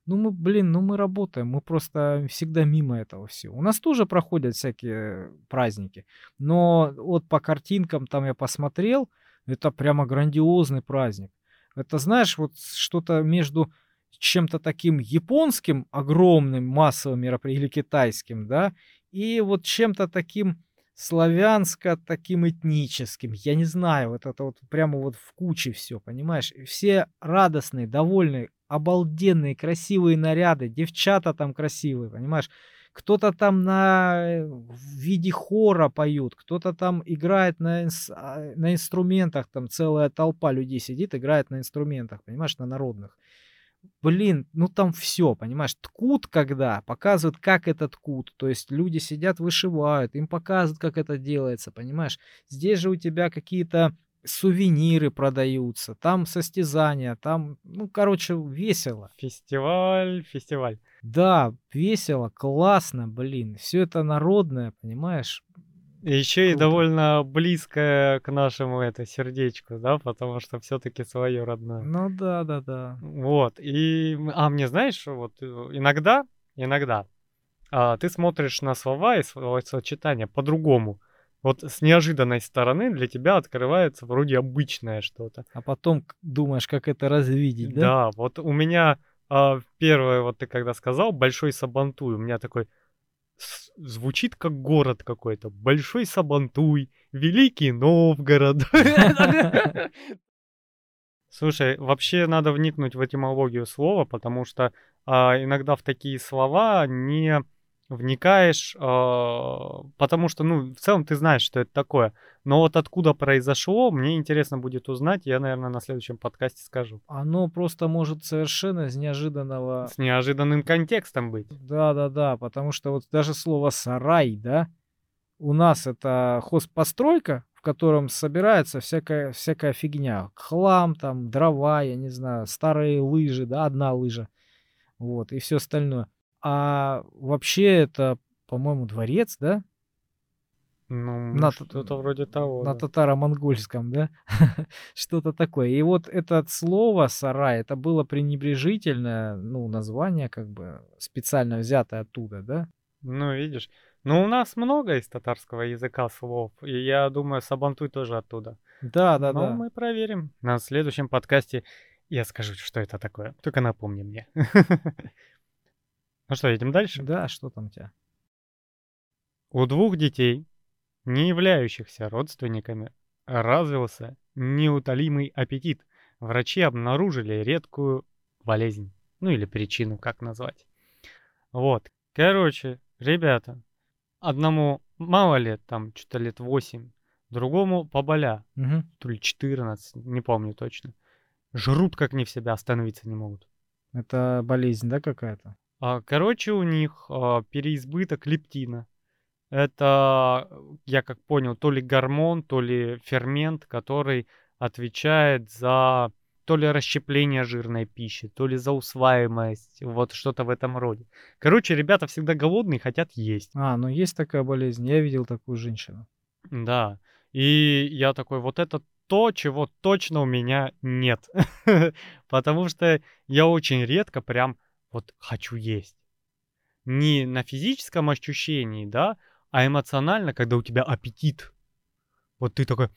Ну, мы, блин, ну мы работаем, мы просто всегда мимо этого всего. У нас тоже проходят всякие праздники, но вот по картинкам там я посмотрел, это прямо грандиозный праздник. Это, знаешь, вот что-то между чем-то таким японским, огромным массовым мероприятием, или китайским, да, и вот чем-то таким славянско таким этническим. Я не знаю, вот это вот прямо вот в куче все, понимаешь? Все радостные, довольные, обалденные, красивые наряды, девчата там красивые, понимаешь? Кто-то там на э, в виде хора поют, кто-то там играет на, инс- а, на инструментах, там целая толпа людей сидит, играет на инструментах, понимаешь, на народных. Блин, ну там все, понимаешь, ткут когда, показывают, как это ткут, то есть люди сидят, вышивают, им показывают, как это делается, понимаешь. Здесь же у тебя какие-то сувениры продаются, там состязания, там, ну, короче, весело. Фестиваль, фестиваль. Да, весело, классно, блин, все это народное, понимаешь. Еще и Круто. довольно близкое к нашему это сердечку, да, потому что все-таки свое родное. Ну да, да, да. Вот. И, а мне знаешь, вот э, иногда, иногда а, ты смотришь на слова и словосочетания по-другому. Вот с неожиданной стороны для тебя открывается вроде обычное что-то. А потом думаешь, как это развидеть, да? Да, вот у меня а, первое, вот ты когда сказал, Большой Сабантуй, у меня такой звучит как город какой-то. Большой Сабантуй, Великий Новгород. Слушай, вообще надо вникнуть в этимологию слова, потому что а, иногда в такие слова не вникаешь, а, потому что, ну, в целом ты знаешь, что это такое. Но вот откуда произошло, мне интересно будет узнать, я, наверное, на следующем подкасте скажу. Оно просто может совершенно из неожиданного С неожиданным контекстом быть. Да, да, да, потому что вот даже слово сарай, да, у нас это хозпостройка, в котором собирается всякая, всякая фигня. Хлам, там, дрова, я не знаю, старые лыжи, да, одна лыжа. Вот, и все остальное. А вообще это, по-моему, дворец, да? Ну, На что-то вроде того. На да. татаро-монгольском, да? Что-то такое. И вот это слово сарай, это было пренебрежительное, ну, название, как бы, специально взятое оттуда, да? Ну, видишь. Ну, у нас много из татарского языка слов, и я думаю, Сабантуй тоже оттуда. Да, да, Но да. мы проверим. На следующем подкасте я скажу, что это такое. Только напомни мне. Ну что, едем дальше? Да, что там у тебя? У двух детей, не являющихся родственниками, развился неутолимый аппетит. Врачи обнаружили редкую болезнь. Ну или причину, как назвать. Вот. Короче, ребята, одному мало лет, там что-то лет 8, другому поболя, Мгм. то ли 14, не помню точно. Жрут как не в себя, остановиться не могут. Это болезнь, да, какая-то? А, Короче, у них а, переизбыток лептина. Это, я как понял, то ли гормон, то ли фермент, который отвечает за то ли расщепление жирной пищи, то ли за усваиваемость, вот что-то в этом роде. Короче, ребята всегда голодные, хотят есть. А, ну есть такая болезнь. Я видел такую женщину. Да. И я такой, вот это то, чего точно у меня нет. Потому что я очень редко прям вот хочу есть. Не на физическом ощущении, да, а эмоционально, когда у тебя аппетит. Вот ты такой,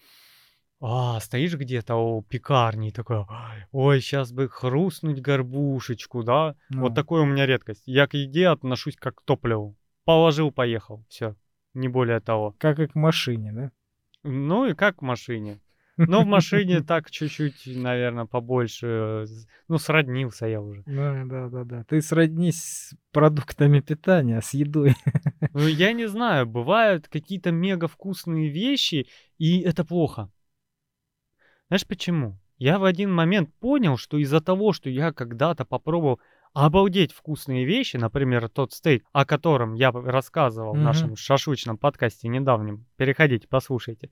а, стоишь где-то у пекарни и такой, ой, сейчас бы хрустнуть горбушечку, да. Вот Ну. такое у меня редкость. Я к еде отношусь как к топливу. Положил, поехал, все. Не более того. Как и к машине, да? Ну и как в машине. Но в машине так чуть-чуть, наверное, побольше. Ну, сроднился я уже. Да, да, да, да. Ты сроднись с продуктами питания, с едой. Ну, я не знаю, бывают какие-то мега вкусные вещи, и это плохо. Знаешь почему? Я в один момент понял, что из-за того, что я когда-то попробовал обалдеть вкусные вещи, например, тот стейк, о котором я рассказывал в Мгм. нашем шашлычном подкасте недавнем. Переходите, послушайте.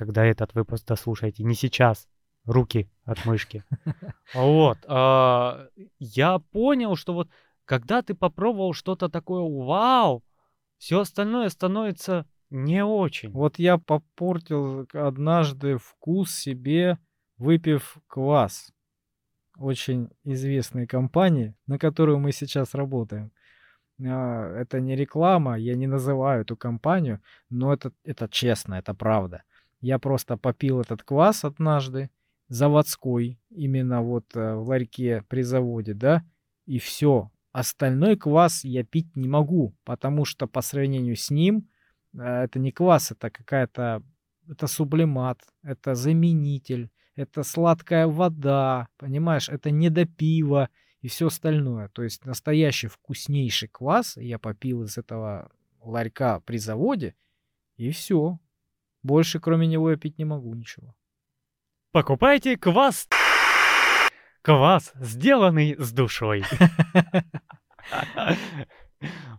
Когда этот выпуск дослушаете, не сейчас. Руки от мышки. Вот. а, Я понял, что вот когда ты попробовал что-то такое вау, все остальное становится не очень. Вот я попортил однажды вкус себе, выпив квас очень известной компании, на которую мы сейчас работаем. А, Это не реклама, я не называю эту компанию, но это, это честно, это правда. Я просто попил этот квас однажды, заводской, именно вот э, в ларьке при заводе, да, и все. Остальной квас я пить не могу, потому что по сравнению с ним А, Это не квас, это какая-то... Это сублимат, это заменитель, это сладкая вода, понимаешь? Это не до пива и все остальное. То есть настоящий вкуснейший квас я попил из этого ларька при заводе, и все. Больше кроме него я пить не могу ничего. Покупайте квас. Квас, сделанный с душой.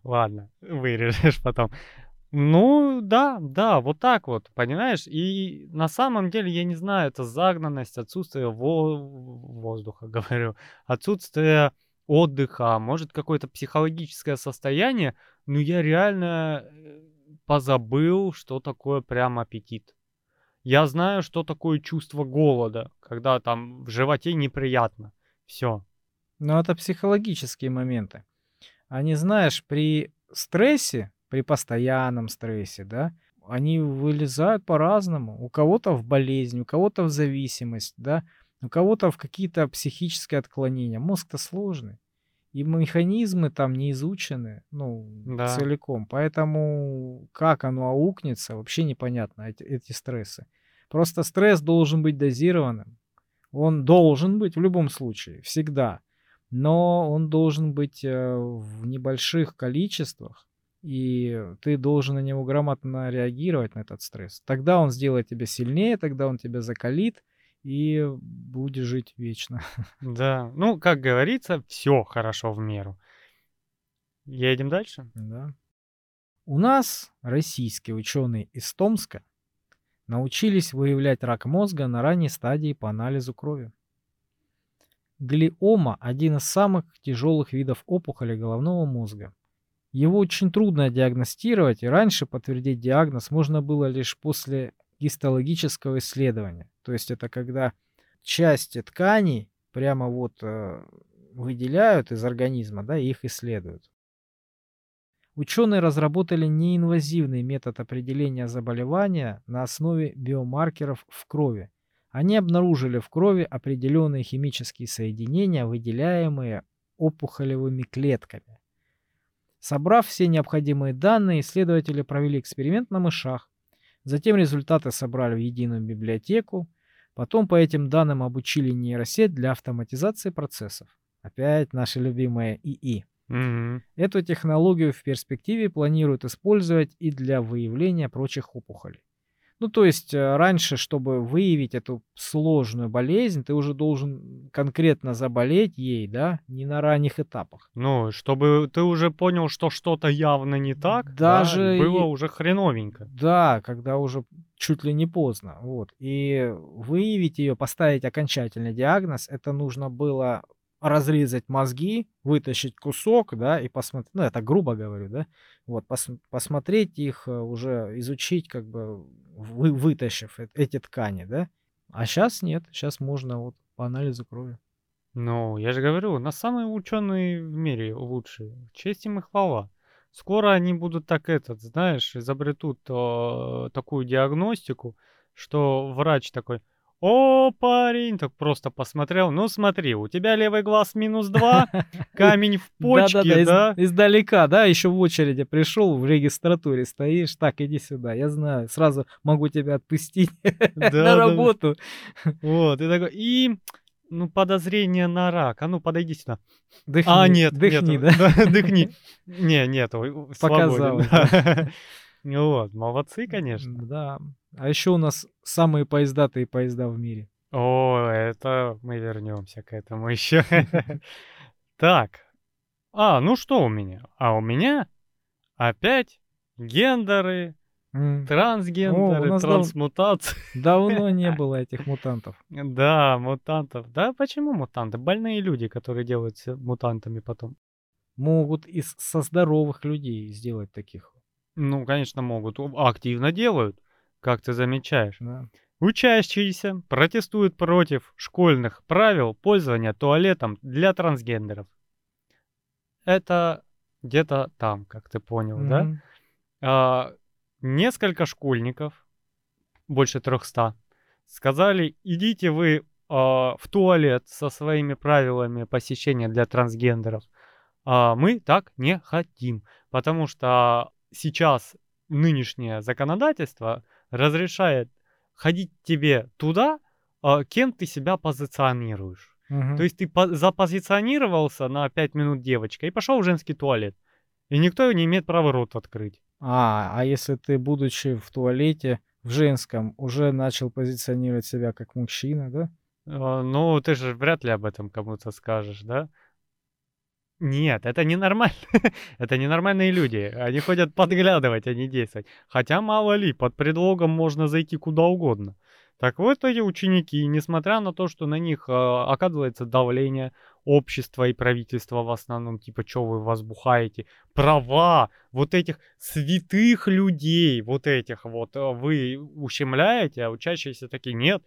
Ладно, вырежешь потом. Ну, да, да, вот так вот, понимаешь? И на самом деле, я не знаю, это загнанность, отсутствие во- воздуха, говорю, отсутствие отдыха, может какое-то психологическое состояние, но я реально э, позабыл, что такое прям аппетит. Я знаю, что такое чувство голода, когда там в животе неприятно. Все. Но это психологические моменты. Они, знаешь, при стрессе, при постоянном стрессе, да, они вылезают по-разному. У кого-то в болезнь, у кого-то в зависимость, да, у кого-то в какие-то психические отклонения. Мозг-то сложный. И механизмы там не изучены, ну, Да. целиком. Поэтому как оно аукнется, вообще непонятно, эти, эти стрессы. Просто стресс должен быть дозированным. Он должен быть в любом случае, всегда. Но он должен быть э, в небольших количествах, и ты должен на него грамотно реагировать, на этот стресс. Тогда он сделает тебя сильнее, тогда он тебя закалит, и будешь жить вечно. Да. Ну, как говорится, все хорошо в меру. Едем дальше? Да. У нас российские ученые из Томска научились выявлять рак мозга на ранней стадии по анализу крови. Глиома – один из самых тяжелых видов опухоли головного мозга. Его очень трудно диагностировать, и раньше подтвердить диагноз можно было лишь после гистологического исследования. То есть это когда части тканей прямо вот э, выделяют из организма, да, и их исследуют. Ученые разработали неинвазивный метод определения заболевания на основе биомаркеров в крови. Они обнаружили в крови определенные химические соединения, выделяемые опухолевыми клетками. Собрав все необходимые данные, исследователи провели эксперимент на мышах. Затем результаты собрали в единую библиотеку. Потом по этим данным обучили нейросеть для автоматизации процессов. Опять наши любимые ИИ. Мгм. Эту технологию в перспективе планируют использовать и для выявления прочих опухолей. Ну, то есть э, раньше, чтобы выявить эту сложную болезнь, ты уже должен конкретно заболеть ей, да, не на ранних этапах. Ну, чтобы ты уже понял, что что-то явно не так, да, Даже было и- уже хреновенько. Да, когда уже чуть ли не поздно. Вот. И выявить ее, поставить окончательный диагноз, это нужно было разрезать мозги, вытащить кусок, да, и посмотреть, ну, это грубо говорю, да, вот, пос- посмотреть их, э, уже изучить, как бы, вы, вытащив эти ткани, да. А сейчас нет, сейчас можно вот по анализу крови. Ну, я же говорю, на самые ученые в мире лучшие. Честь им и хвала. Скоро они будут так этот, знаешь, изобретут э, такую диагностику, что врач такой, о, парень, так просто посмотрел, ну смотри, у тебя левый глаз минус два, камень в почке, да? издалека, да, еще в очереди пришел, в регистратуре стоишь, так, иди сюда, я знаю, сразу могу тебя отпустить на работу. Вот, и такой, и, ну, подозрение на рак, а ну, подойди сюда. Дыхни, А, нет, дыхни, нету. да? дыхни. Не, свободен. Показалось, да. Вот, молодцы, конечно. Да. А еще у нас самые поездатые поезда в мире. О, это мы вернемся к этому еще. Так. А, ну что у меня? А у меня опять гендеры, трансгендеры, дав- трансмутации. Давно не было этих мутантов. Да, мутантов. Да, почему мутанты? Больные люди, которые делаются мутантами потом. Могут из со здоровых людей сделать таких. Ну, конечно, могут. Активно делают, как ты замечаешь. Да. Учащиеся протестуют против школьных правил пользования туалетом для трансгендеров. Это где-то там, как ты понял, да? Мгм. А, несколько школьников, больше 300, сказали, идите вы а, в туалет со своими правилами посещения для трансгендеров. А мы так не хотим, потому что сейчас нынешнее законодательство разрешает ходить тебе туда, а, кем ты себя позиционируешь. Мгм. То есть ты по- запозиционировался на 5 минут девочкой и пошел в женский туалет. И никто не имеет права рот открыть. А, а если ты, будучи в туалете в женском, уже начал позиционировать себя как мужчина, да? А, Ну, ты же вряд ли об этом кому-то скажешь, да? Нет, это ненормально. это ненормальные люди. Они ходят подглядывать, а не действовать. Хотя, мало ли, под предлогом можно зайти куда угодно. Так вот, эти ученики, несмотря на то, что на них э, оказывается давление общества и правительства в основном, типа, что вы возбухаете, права вот этих святых людей, вот этих вот, э, вы ущемляете, а учащиеся такие, нет,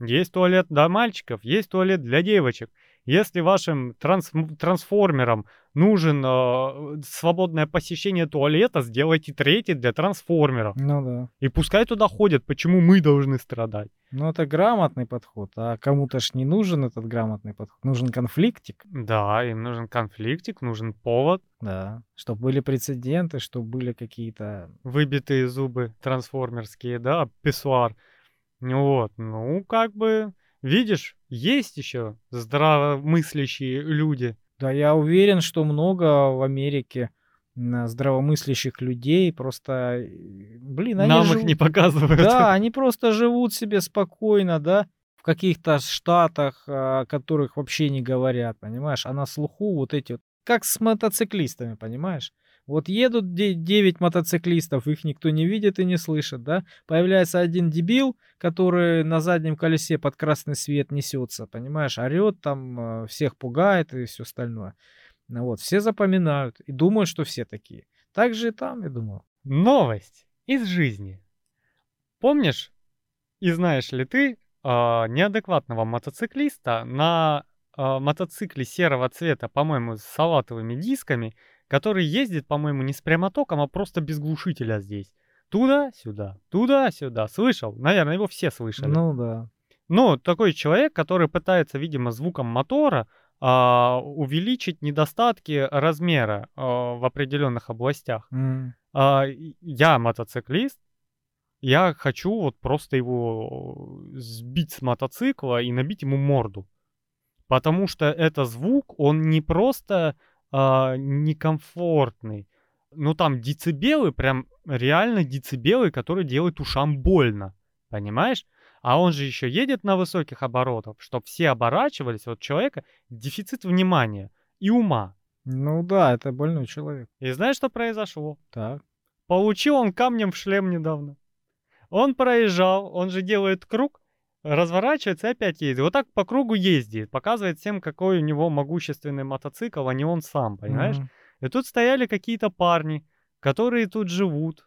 есть туалет для мальчиков, есть туалет для девочек. Если вашим транс- трансформерам нужен э, свободное посещение туалета, сделайте третий для трансформеров. Ну да. И пускай туда ходят, почему мы должны страдать? Ну это грамотный подход, а кому-то ж не нужен этот грамотный подход. Нужен конфликтик, Да, им нужен конфликтик, нужен повод, да. Чтобы были прецеденты, чтобы были какие-то... выбитые зубы трансформерские, да, писсуар. Вот, ну как бы, видишь, есть еще здравомыслящие люди. Да, я уверен, что много в Америке здравомыслящих людей, просто, э, блин, они Нам их живут- не показывают. Да, они просто живут себе спокойно, да, в каких-то штатах, о которых вообще не говорят, понимаешь, а на слуху вот эти вот, как с мотоциклистами, понимаешь? Вот едут 9 мотоциклистов, их никто не видит и не слышит, да? Появляется один дебил, который на заднем колесе под красный свет несется, понимаешь, орет там, э, всех пугает и все остальное. Ну вот, все запоминают и думают, что все такие. Так же и там, я думаю. Новость из жизни. Помнишь и знаешь ли ты а, неадекватного мотоциклиста на а, мотоцикле серого цвета, по-моему, с салатовыми дисками, который ездит, по-моему, не с прямотоком, а просто без глушителя здесь. Туда-сюда, туда-сюда. Слышал? Наверное, его все слышали. Ну да. Ну, такой человек, который пытается, видимо, звуком мотора а, увеличить недостатки размера а, в определенных областях. М. А, я мотоциклист, я хочу вот просто его сбить с мотоцикла и набить ему морду. Потому что это звук, он не просто а, некомфортный. Ну там децибелы, прям реально децибелы, которые делают ушам больно. Понимаешь? А он же еще едет на высоких оборотах, чтобы все оборачивались. Вот человека дефицит внимания и ума. Ну да, это больной человек. И знаешь, что произошло? Так. Получил он камнем в шлем недавно. Он проезжал, он же делает круг, разворачивается и опять едет. Вот так по кругу ездит, показывает всем, какой у него могущественный мотоцикл, а не он сам, понимаешь? Мгм. И тут стояли какие-то парни, которые тут живут.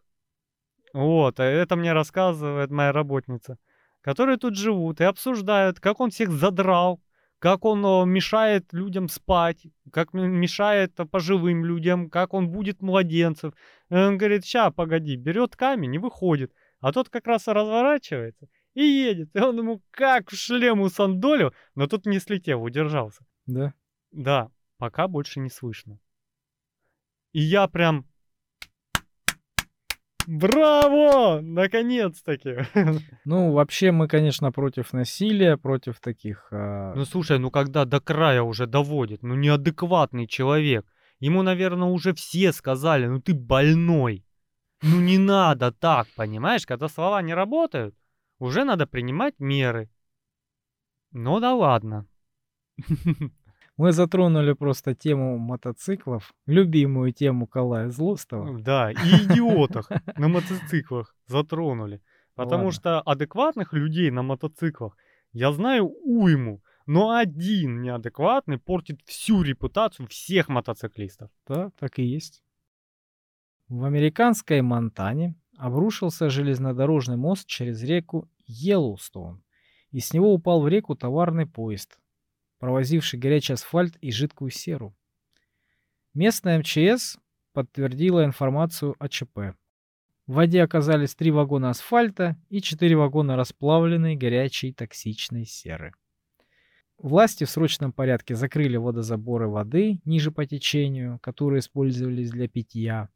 Вот, а это мне рассказывает моя работница. Которые тут живут и обсуждают, как он всех задрал, как он мешает людям спать, как мешает э, пожилым людям, как он будет младенцев. И он говорит, ща, погоди, берет камень и выходит. А тот как раз и разворачивается и едет. И он ему как в шлему сандолю, но тут не слетел, удержался. Да. Да, пока больше не слышно. И я прям... Браво! Наконец-таки! Ну, вообще мы, конечно, против насилия, против таких... а, Ну слушай, ну когда до края уже доводит, ну неадекватный человек. Ему, наверное, уже все сказали, ну ты больной. Ну не надо так, понимаешь? Когда слова не работают, уже надо принимать меры. Ну да ладно. Мы затронули просто тему мотоциклов, любимую тему Калая Злостова. Да, и идиотах на мотоциклах затронули. Потому Ладно. что адекватных людей на мотоциклах я знаю уйму, но один неадекватный портит всю репутацию всех мотоциклистов. Да, так и есть. В американской Монтане обрушился железнодорожный мост через реку Йеллоустоун, и с него упал в реку товарный поезд, провозивший горячий асфальт и жидкую серу. Местная МЧС подтвердила информацию о ЧП. В воде оказались три вагона асфальта и четыре вагона расплавленной горячей токсичной серы. Власти в срочном порядке закрыли водозаборы воды ниже по течению, которые использовались для питья.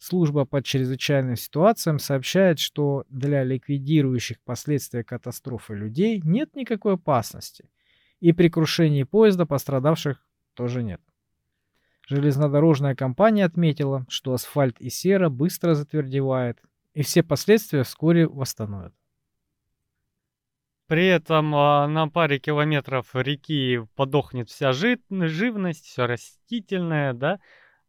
Служба по чрезвычайным ситуациям сообщает, что для ликвидирующих последствия катастрофы людей нет никакой опасности. И при крушении поезда пострадавших тоже нет. Железнодорожная компания отметила, что асфальт и сера быстро затвердевает, и все последствия вскоре восстановят. При этом а, на паре километров реки подохнет вся жи- живность, все растительное, да?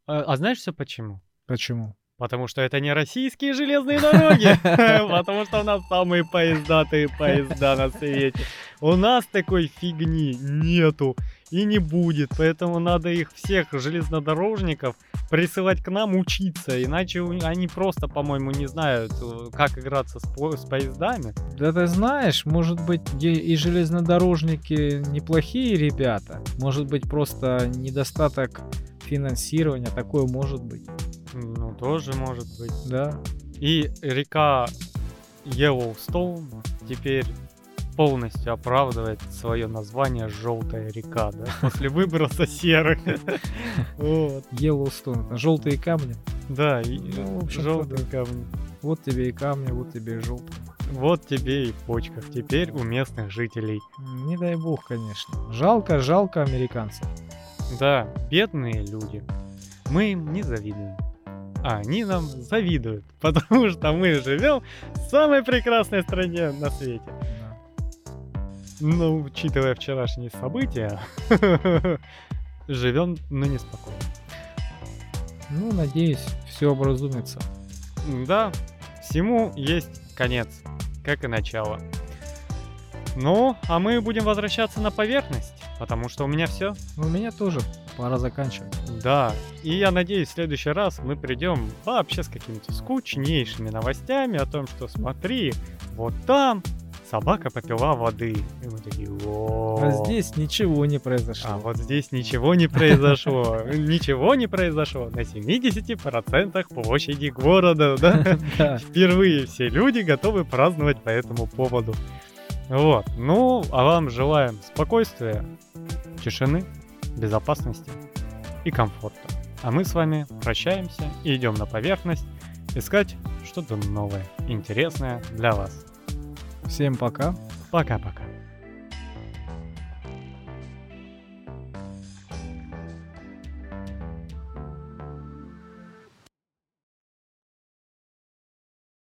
А, а знаешь все почему? Почему? Потому что это не российские железные дороги. Потому что у нас самые поездатые поезда на свете. У нас такой фигни нету и не будет. Поэтому надо их всех железнодорожников присылать к нам учиться. Иначе они просто, по-моему, не знают, э, как играться с, по- с поездами. Да ты знаешь, может быть и железнодорожники неплохие ребята. Может быть просто недостаток финансирования. Такое может быть. Ну, тоже может быть. Да. И река Йеллоустоун теперь полностью оправдывает свое название «Желтая река», да, после выброса серы. Вот. Йеллоустон. Это желтые камни. Да, Ну, желтые камни. Вот тебе и камни, вот тебе и желтые. Вот тебе и почках теперь у местных жителей. Не дай бог, конечно. Жалко, жалко американцев. Да, бедные люди. Мы им не завидуем. А они нам завидуют, потому что мы живем в самой прекрасной стране на свете. Да. Но, учитывая вчерашние события, живем, но неспокойно. Ну, надеюсь, все образумится. Да, всему есть конец, как и начало. Ну, а мы будем возвращаться на поверхность, потому что у меня все. У меня тоже пора заканчивать. Да, и я надеюсь, в следующий раз мы придем вообще с какими-то скучнейшими новостями о том, что смотри, вот там собака попила воды. И мы такие, «О». А здесь ничего не произошло. А вот здесь ничего не произошло. Ничего не произошло на 70% площади города, да? Да. Впервые все люди готовы праздновать по этому поводу. Вот. Ну, а вам желаем спокойствия, тишины, безопасности и комфорта. А мы с вами прощаемся и идем на поверхность искать что-то новое, интересное для вас. Всем пока. Пока-пока.